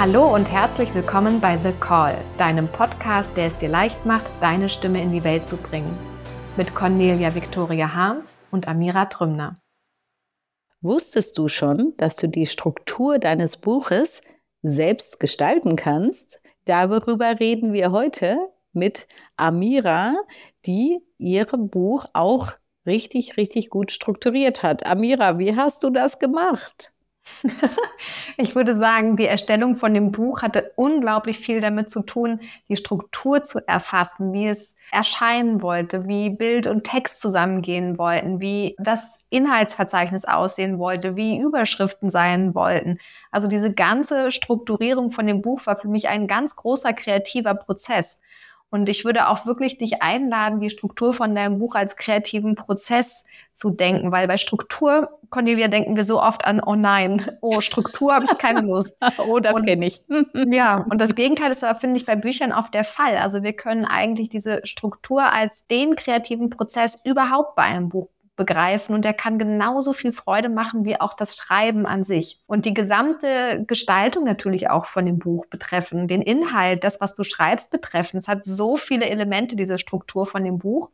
Hallo und herzlich willkommen bei The Call, deinem Podcast, der es dir leicht macht, deine Stimme in die Welt zu bringen. Mit Cornelia Victoria Harms und Amira Trümner. Wusstest du schon, dass du die Struktur deines Buches selbst gestalten kannst? Darüber reden wir heute mit Amira, die ihr Buch auch richtig, richtig gut strukturiert hat. Amira, wie hast du das gemacht? Ich würde sagen, die Erstellung von dem Buch hatte unglaublich viel damit zu tun, die Struktur zu erfassen, wie es erscheinen wollte, wie Bild und Text zusammengehen wollten, wie das Inhaltsverzeichnis aussehen wollte, wie Überschriften sein wollten. Also diese ganze Strukturierung von dem Buch war für mich ein ganz großer kreativer Prozess. Und ich würde auch wirklich dich einladen, die Struktur von deinem Buch als kreativen Prozess zu denken, weil bei Struktur, Cornelia, denken wir so oft an, oh nein, oh, Struktur habe ich keine Lust. oh, das kenne ich. ja, und das Gegenteil ist aber, finde ich, bei Büchern oft der Fall. Also wir können eigentlich diese Struktur als den kreativen Prozess überhaupt bei einem Buch begreifen und der kann genauso viel Freude machen wie auch das Schreiben an sich. Und die gesamte Gestaltung natürlich auch von dem Buch betreffen, den Inhalt, das, was du schreibst betreffen. Es hat so viele Elemente, diese Struktur von dem Buch.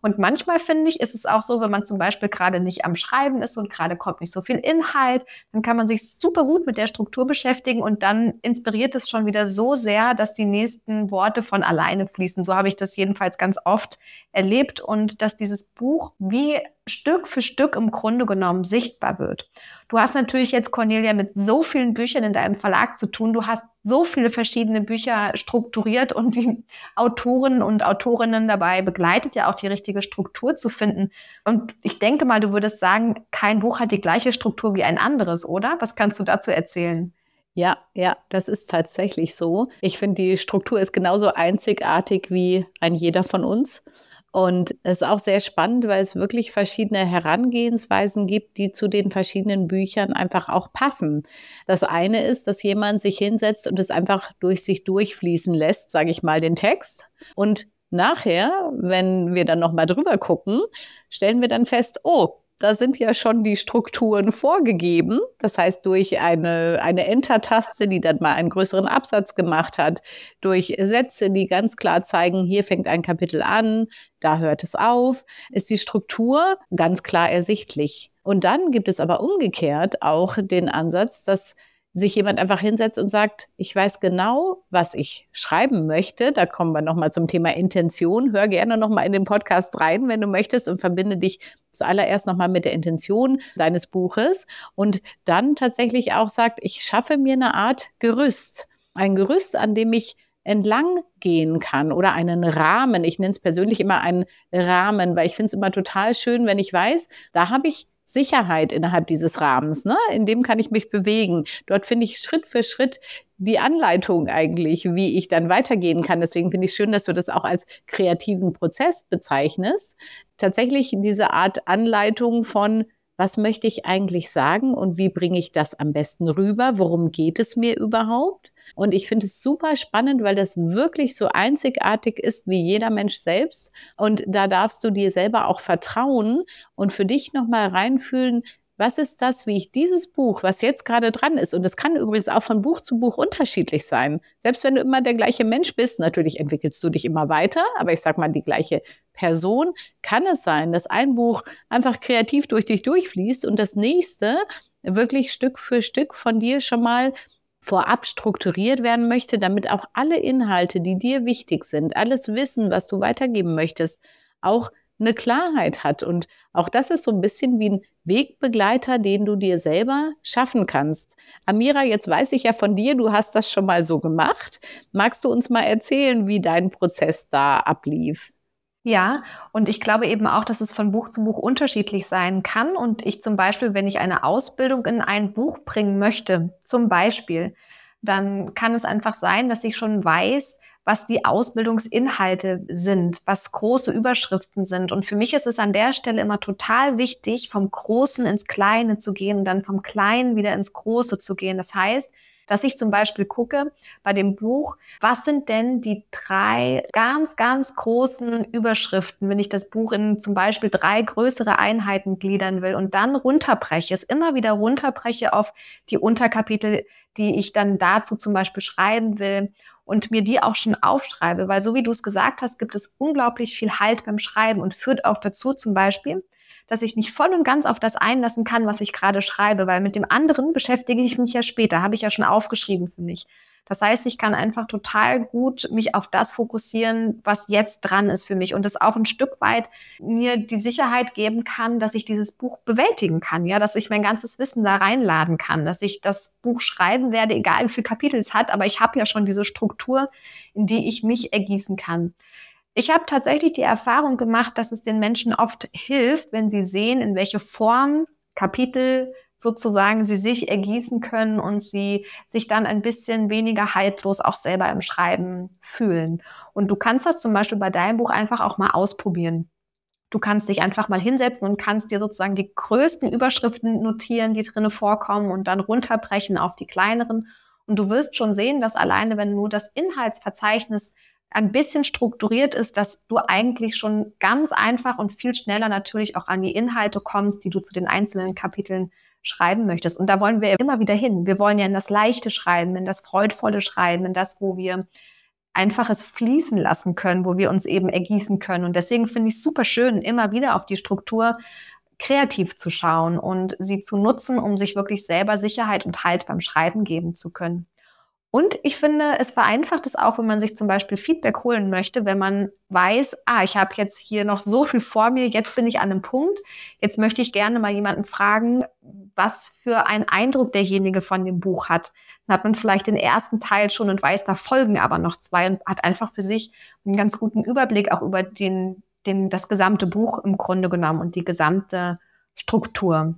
Und manchmal finde ich, ist es auch so, wenn man zum Beispiel gerade nicht am Schreiben ist und gerade kommt nicht so viel Inhalt, dann kann man sich super gut mit der Struktur beschäftigen und dann inspiriert es schon wieder so sehr, dass die nächsten Worte von alleine fließen. So habe ich das jedenfalls ganz oft erlebt und dass dieses Buch wie Stück für Stück im Grunde genommen sichtbar wird. Du hast natürlich jetzt, Cornelia, mit so vielen Büchern in deinem Verlag zu tun. Du hast so viele verschiedene Bücher strukturiert und die Autoren und Autorinnen dabei begleitet ja auch die richtige Struktur zu finden. Und ich denke mal, du würdest sagen, kein Buch hat die gleiche Struktur wie ein anderes, oder? Was kannst du dazu erzählen? Ja, ja, das ist tatsächlich so. Ich finde, die Struktur ist genauso einzigartig wie ein jeder von uns. Und es ist auch sehr spannend, weil es wirklich verschiedene Herangehensweisen gibt, die zu den verschiedenen Büchern einfach auch passen. Das eine ist, dass jemand sich hinsetzt und es einfach durch sich durchfließen lässt, sage ich mal, den Text. Und nachher, wenn wir dann nochmal drüber gucken, stellen wir dann fest, oh, da sind ja schon die Strukturen vorgegeben. Das heißt, durch eine, eine Enter-Taste, die dann mal einen größeren Absatz gemacht hat, durch Sätze, die ganz klar zeigen, hier fängt ein Kapitel an, da hört es auf, ist die Struktur ganz klar ersichtlich. Und dann gibt es aber umgekehrt auch den Ansatz, dass sich jemand einfach hinsetzt und sagt, ich weiß genau, was ich schreiben möchte. Da kommen wir nochmal zum Thema Intention. Hör gerne nochmal in den Podcast rein, wenn du möchtest und verbinde dich zuallererst nochmal mit der Intention deines Buches und dann tatsächlich auch sagt, ich schaffe mir eine Art Gerüst. Ein Gerüst, an dem ich entlang gehen kann oder einen Rahmen. Ich nenne es persönlich immer einen Rahmen, weil ich finde es immer total schön, wenn ich weiß, da habe ich Sicherheit innerhalb dieses Rahmens, ne? in dem kann ich mich bewegen. Dort finde ich Schritt für Schritt die Anleitung eigentlich, wie ich dann weitergehen kann. Deswegen finde ich schön, dass du das auch als kreativen Prozess bezeichnest. Tatsächlich diese Art Anleitung von was möchte ich eigentlich sagen und wie bringe ich das am besten rüber? Worum geht es mir überhaupt? Und ich finde es super spannend, weil das wirklich so einzigartig ist wie jeder Mensch selbst. Und da darfst du dir selber auch vertrauen und für dich nochmal reinfühlen, was ist das, wie ich dieses Buch, was jetzt gerade dran ist, und das kann übrigens auch von Buch zu Buch unterschiedlich sein. Selbst wenn du immer der gleiche Mensch bist, natürlich entwickelst du dich immer weiter, aber ich sag mal, die gleiche Person, kann es sein, dass ein Buch einfach kreativ durch dich durchfließt und das nächste wirklich Stück für Stück von dir schon mal vorab strukturiert werden möchte, damit auch alle Inhalte, die dir wichtig sind, alles Wissen, was du weitergeben möchtest, auch eine Klarheit hat. Und auch das ist so ein bisschen wie ein Wegbegleiter, den du dir selber schaffen kannst. Amira, jetzt weiß ich ja von dir, du hast das schon mal so gemacht. Magst du uns mal erzählen, wie dein Prozess da ablief? Ja, und ich glaube eben auch, dass es von Buch zu Buch unterschiedlich sein kann. Und ich zum Beispiel, wenn ich eine Ausbildung in ein Buch bringen möchte, zum Beispiel, dann kann es einfach sein, dass ich schon weiß, was die Ausbildungsinhalte sind, was große Überschriften sind. Und für mich ist es an der Stelle immer total wichtig, vom Großen ins Kleine zu gehen und dann vom Kleinen wieder ins Große zu gehen. Das heißt, dass ich zum Beispiel gucke bei dem Buch, was sind denn die drei ganz, ganz großen Überschriften, wenn ich das Buch in zum Beispiel drei größere Einheiten gliedern will und dann runterbreche, es immer wieder runterbreche auf die Unterkapitel, die ich dann dazu zum Beispiel schreiben will und mir die auch schon aufschreibe, weil so wie du es gesagt hast, gibt es unglaublich viel Halt beim Schreiben und führt auch dazu zum Beispiel, dass ich mich voll und ganz auf das einlassen kann, was ich gerade schreibe, weil mit dem anderen beschäftige ich mich ja später, habe ich ja schon aufgeschrieben für mich. Das heißt, ich kann einfach total gut mich auf das fokussieren, was jetzt dran ist für mich und es auch ein Stück weit mir die Sicherheit geben kann, dass ich dieses Buch bewältigen kann, ja, dass ich mein ganzes Wissen da reinladen kann, dass ich das Buch schreiben werde, egal wie viele Kapitel es hat, aber ich habe ja schon diese Struktur, in die ich mich ergießen kann. Ich habe tatsächlich die Erfahrung gemacht, dass es den Menschen oft hilft, wenn sie sehen, in welche Form Kapitel sozusagen sie sich ergießen können und sie sich dann ein bisschen weniger haltlos auch selber im Schreiben fühlen. Und du kannst das zum Beispiel bei deinem Buch einfach auch mal ausprobieren. Du kannst dich einfach mal hinsetzen und kannst dir sozusagen die größten Überschriften notieren, die drinnen vorkommen und dann runterbrechen auf die kleineren. Und du wirst schon sehen, dass alleine, wenn du das Inhaltsverzeichnis ein bisschen strukturiert ist, dass du eigentlich schon ganz einfach und viel schneller natürlich auch an die Inhalte kommst, die du zu den einzelnen Kapiteln schreiben möchtest. Und da wollen wir immer wieder hin. Wir wollen ja in das leichte Schreiben, in das freudvolle Schreiben, in das, wo wir einfach es fließen lassen können, wo wir uns eben ergießen können. Und deswegen finde ich es super schön, immer wieder auf die Struktur kreativ zu schauen und sie zu nutzen, um sich wirklich selber Sicherheit und Halt beim Schreiben geben zu können. Und ich finde, es vereinfacht es auch, wenn man sich zum Beispiel Feedback holen möchte, wenn man weiß, ah, ich habe jetzt hier noch so viel vor mir, jetzt bin ich an einem Punkt, jetzt möchte ich gerne mal jemanden fragen, was für einen Eindruck derjenige von dem Buch hat. Dann hat man vielleicht den ersten Teil schon und weiß, da folgen aber noch zwei und hat einfach für sich einen ganz guten Überblick auch über den, den, das gesamte Buch im Grunde genommen und die gesamte Struktur,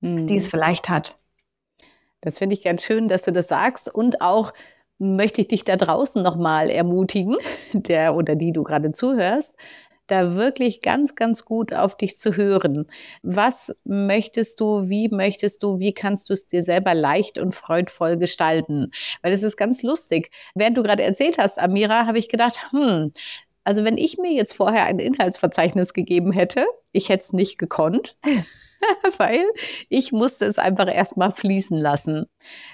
mhm. die es vielleicht hat. Das finde ich ganz schön, dass du das sagst und auch möchte ich dich da draußen nochmal ermutigen, der oder die du gerade zuhörst, da wirklich ganz, ganz gut auf dich zu hören. Was möchtest du, wie möchtest du, wie kannst du es dir selber leicht und freudvoll gestalten? Weil es ist ganz lustig. Während du gerade erzählt hast, Amira, habe ich gedacht, hm, also wenn ich mir jetzt vorher ein Inhaltsverzeichnis gegeben hätte, ich hätte es nicht gekonnt. weil ich musste es einfach erstmal fließen lassen.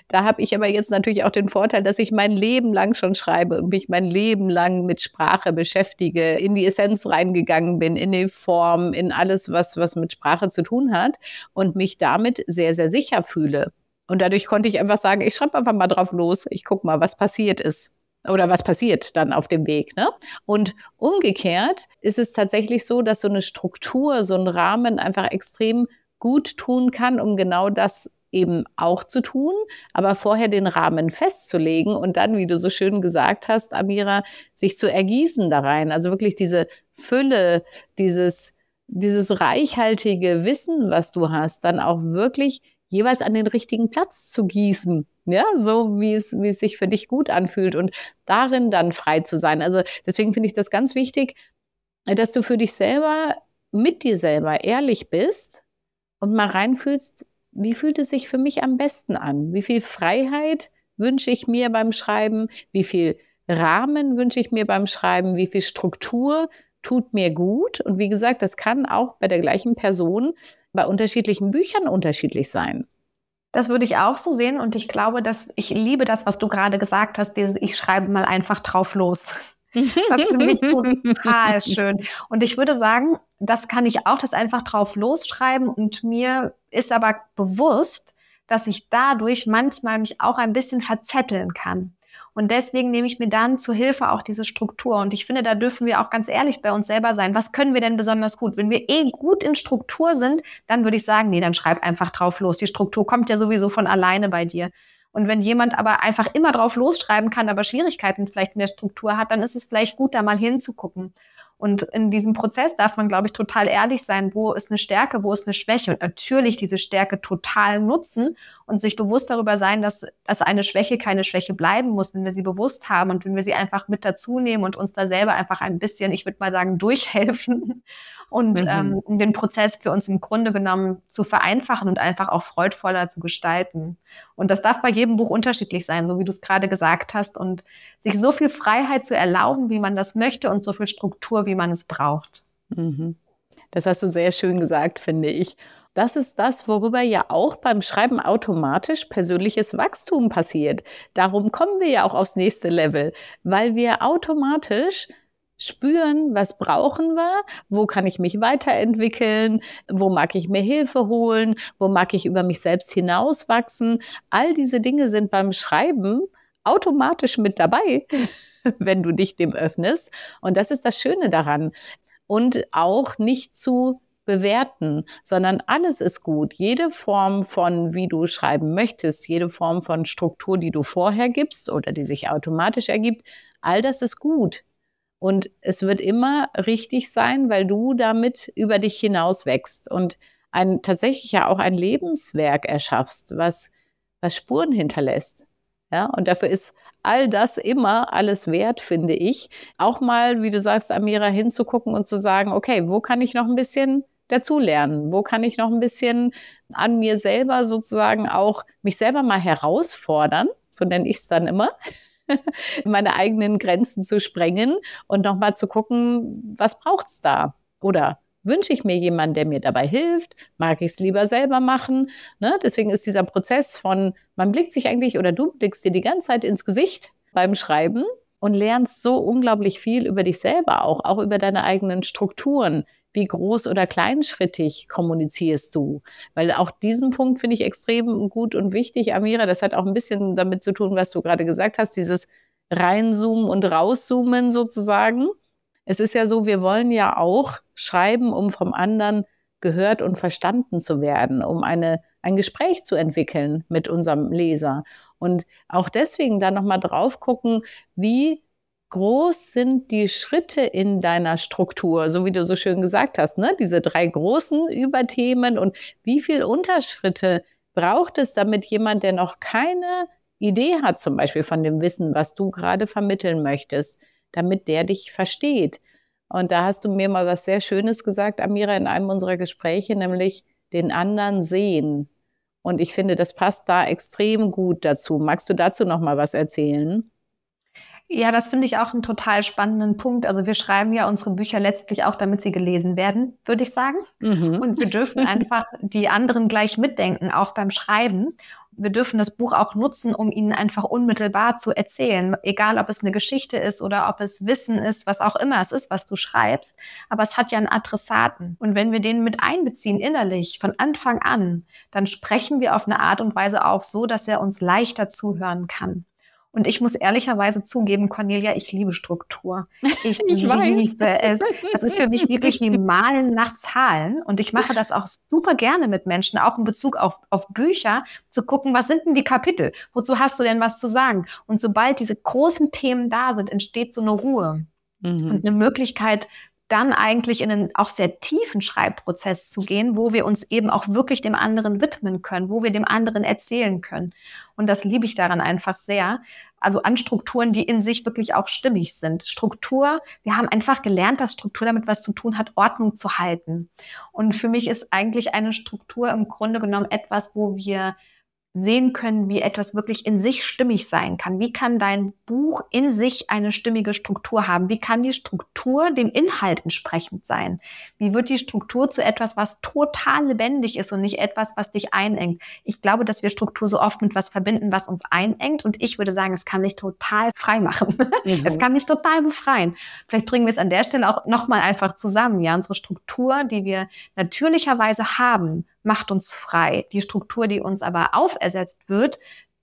Da habe ich aber jetzt natürlich auch den Vorteil, dass ich mein Leben lang schon schreibe und mich mein Leben lang mit Sprache beschäftige, in die Essenz reingegangen bin, in die Form, in alles, was, was mit Sprache zu tun hat und mich damit sehr, sehr sicher fühle. Und dadurch konnte ich einfach sagen, ich schreibe einfach mal drauf los, ich gucke mal, was passiert ist oder was passiert dann auf dem Weg. Ne? Und umgekehrt ist es tatsächlich so, dass so eine Struktur, so ein Rahmen einfach extrem gut tun kann, um genau das eben auch zu tun, aber vorher den Rahmen festzulegen und dann, wie du so schön gesagt hast, Amira, sich zu ergießen da rein. Also wirklich diese Fülle, dieses, dieses reichhaltige Wissen, was du hast, dann auch wirklich jeweils an den richtigen Platz zu gießen. Ja, so wie es, wie es sich für dich gut anfühlt und darin dann frei zu sein. Also deswegen finde ich das ganz wichtig, dass du für dich selber, mit dir selber ehrlich bist und mal reinfühlst, wie fühlt es sich für mich am besten an? Wie viel Freiheit wünsche ich mir beim Schreiben? Wie viel Rahmen wünsche ich mir beim Schreiben? Wie viel Struktur tut mir gut? Und wie gesagt, das kann auch bei der gleichen Person bei unterschiedlichen Büchern unterschiedlich sein. Das würde ich auch so sehen und ich glaube, dass ich liebe das, was du gerade gesagt hast, dieses ich schreibe mal einfach drauf los. Das finde ich total schön. Und ich würde sagen, das kann ich auch, das einfach drauf losschreiben und mir ist aber bewusst, dass ich dadurch manchmal mich auch ein bisschen verzetteln kann. Und deswegen nehme ich mir dann zur Hilfe auch diese Struktur. Und ich finde, da dürfen wir auch ganz ehrlich bei uns selber sein. Was können wir denn besonders gut? Wenn wir eh gut in Struktur sind, dann würde ich sagen, nee, dann schreib einfach drauf los. Die Struktur kommt ja sowieso von alleine bei dir. Und wenn jemand aber einfach immer drauf losschreiben kann, aber Schwierigkeiten vielleicht in der Struktur hat, dann ist es vielleicht gut, da mal hinzugucken. Und in diesem Prozess darf man, glaube ich, total ehrlich sein, wo ist eine Stärke, wo ist eine Schwäche? Und natürlich diese Stärke total nutzen und sich bewusst darüber sein, dass, dass eine Schwäche keine Schwäche bleiben muss, wenn wir sie bewusst haben und wenn wir sie einfach mit dazu nehmen und uns da selber einfach ein bisschen, ich würde mal sagen, durchhelfen und mhm. ähm, den Prozess für uns im Grunde genommen zu vereinfachen und einfach auch freudvoller zu gestalten. Und das darf bei jedem Buch unterschiedlich sein, so wie du es gerade gesagt hast, und sich so viel Freiheit zu erlauben, wie man das möchte und so viel Struktur, wie man es braucht. Mhm. Das hast du sehr schön gesagt, finde ich. Das ist das, worüber ja auch beim Schreiben automatisch persönliches Wachstum passiert. Darum kommen wir ja auch aufs nächste Level, weil wir automatisch spüren, was brauchen wir, wo kann ich mich weiterentwickeln, wo mag ich mir Hilfe holen, wo mag ich über mich selbst hinauswachsen. All diese Dinge sind beim Schreiben automatisch mit dabei, wenn du dich dem öffnest. Und das ist das Schöne daran. Und auch nicht zu bewerten, sondern alles ist gut. Jede Form von, wie du schreiben möchtest, jede Form von Struktur, die du vorher gibst oder die sich automatisch ergibt, all das ist gut. Und es wird immer richtig sein, weil du damit über dich hinaus wächst und ein, tatsächlich ja auch ein Lebenswerk erschaffst, was, was Spuren hinterlässt. Ja, und dafür ist all das immer alles wert, finde ich. Auch mal, wie du sagst, Amira, hinzugucken und zu sagen, okay, wo kann ich noch ein bisschen dazulernen? Wo kann ich noch ein bisschen an mir selber sozusagen auch mich selber mal herausfordern? So nenne ich es dann immer. meine eigenen Grenzen zu sprengen und nochmal zu gucken, was braucht's da? Oder wünsche ich mir jemanden, der mir dabei hilft? Mag ich es lieber selber machen? Ne? Deswegen ist dieser Prozess von, man blickt sich eigentlich oder du blickst dir die ganze Zeit ins Gesicht beim Schreiben und lernst so unglaublich viel über dich selber auch, auch über deine eigenen Strukturen wie groß oder kleinschrittig kommunizierst du? Weil auch diesen Punkt finde ich extrem gut und wichtig, Amira. Das hat auch ein bisschen damit zu tun, was du gerade gesagt hast, dieses Reinzoomen und Rauszoomen sozusagen. Es ist ja so, wir wollen ja auch schreiben, um vom anderen gehört und verstanden zu werden, um eine, ein Gespräch zu entwickeln mit unserem Leser. Und auch deswegen da nochmal drauf gucken, wie groß sind die Schritte in deiner Struktur, so wie du so schön gesagt hast, ne? Diese drei großen Überthemen und wie viel Unterschritte braucht es, damit jemand, der noch keine Idee hat, zum Beispiel von dem Wissen, was du gerade vermitteln möchtest, damit der dich versteht. Und da hast du mir mal was sehr Schönes gesagt, Amira, in einem unserer Gespräche, nämlich den anderen sehen. Und ich finde, das passt da extrem gut dazu. Magst du dazu noch mal was erzählen? Ja, das finde ich auch einen total spannenden Punkt. Also wir schreiben ja unsere Bücher letztlich auch, damit sie gelesen werden, würde ich sagen. Mhm. Und wir dürfen einfach die anderen gleich mitdenken, auch beim Schreiben. Wir dürfen das Buch auch nutzen, um ihnen einfach unmittelbar zu erzählen. Egal, ob es eine Geschichte ist oder ob es Wissen ist, was auch immer es ist, was du schreibst. Aber es hat ja einen Adressaten. Und wenn wir den mit einbeziehen innerlich von Anfang an, dann sprechen wir auf eine Art und Weise auch so, dass er uns leichter zuhören kann. Und ich muss ehrlicherweise zugeben, Cornelia, ich liebe Struktur. Ich, ich liebe weiß. es. Das ist für mich wirklich wie Malen nach Zahlen. Und ich mache das auch super gerne mit Menschen, auch in Bezug auf, auf Bücher, zu gucken, was sind denn die Kapitel? Wozu hast du denn was zu sagen? Und sobald diese großen Themen da sind, entsteht so eine Ruhe. Mhm. Und eine Möglichkeit, dann eigentlich in einen auch sehr tiefen Schreibprozess zu gehen, wo wir uns eben auch wirklich dem anderen widmen können, wo wir dem anderen erzählen können. Und das liebe ich daran einfach sehr. Also an Strukturen, die in sich wirklich auch stimmig sind. Struktur, wir haben einfach gelernt, dass Struktur damit was zu tun hat, Ordnung zu halten. Und für mich ist eigentlich eine Struktur im Grunde genommen etwas, wo wir sehen können, wie etwas wirklich in sich stimmig sein kann. Wie kann dein Buch in sich eine stimmige Struktur haben? Wie kann die Struktur dem Inhalt entsprechend sein? Wie wird die Struktur zu etwas, was total lebendig ist und nicht etwas, was dich einengt? Ich glaube, dass wir Struktur so oft mit was verbinden, was uns einengt. Und ich würde sagen, es kann mich total frei machen. Mhm. Es kann mich total befreien. Vielleicht bringen wir es an der Stelle auch nochmal einfach zusammen. Ja, unsere Struktur, die wir natürlicherweise haben, macht uns frei. Die Struktur, die uns aber aufersetzt wird,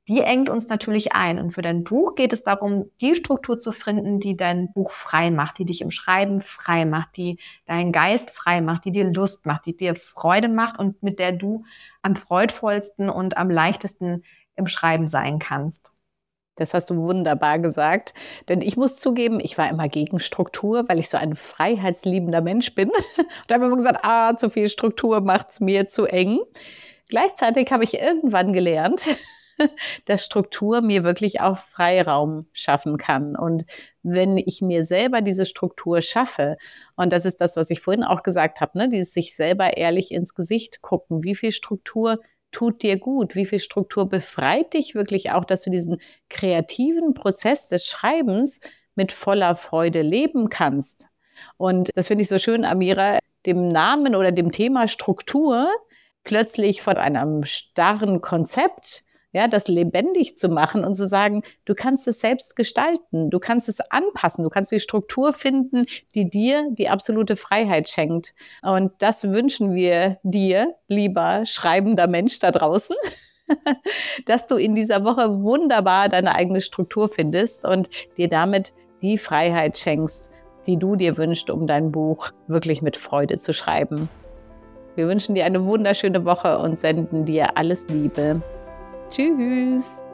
die engt uns natürlich ein. Und für dein Buch geht es darum, die Struktur zu finden, die dein Buch frei macht, die dich im Schreiben frei macht, die deinen Geist frei macht, die dir Lust macht, die dir Freude macht und mit der du am freudvollsten und am leichtesten im Schreiben sein kannst. Das hast du wunderbar gesagt. Denn ich muss zugeben, ich war immer gegen Struktur, weil ich so ein freiheitsliebender Mensch bin. da habe ich immer gesagt, ah, zu viel Struktur macht es mir zu eng. Gleichzeitig habe ich irgendwann gelernt, dass Struktur mir wirklich auch Freiraum schaffen kann. Und wenn ich mir selber diese Struktur schaffe, und das ist das, was ich vorhin auch gesagt habe, ne, dieses sich selber ehrlich ins Gesicht gucken, wie viel Struktur tut dir gut, wie viel Struktur befreit dich wirklich auch, dass du diesen kreativen Prozess des Schreibens mit voller Freude leben kannst. Und das finde ich so schön, Amira, dem Namen oder dem Thema Struktur plötzlich von einem starren Konzept ja, das lebendig zu machen und zu sagen, du kannst es selbst gestalten, du kannst es anpassen, du kannst die Struktur finden, die dir die absolute Freiheit schenkt. Und das wünschen wir dir, lieber schreibender Mensch da draußen. dass du in dieser Woche wunderbar deine eigene Struktur findest und dir damit die Freiheit schenkst, die du dir wünschst, um dein Buch wirklich mit Freude zu schreiben. Wir wünschen dir eine wunderschöne Woche und senden dir alles Liebe. Tschüss.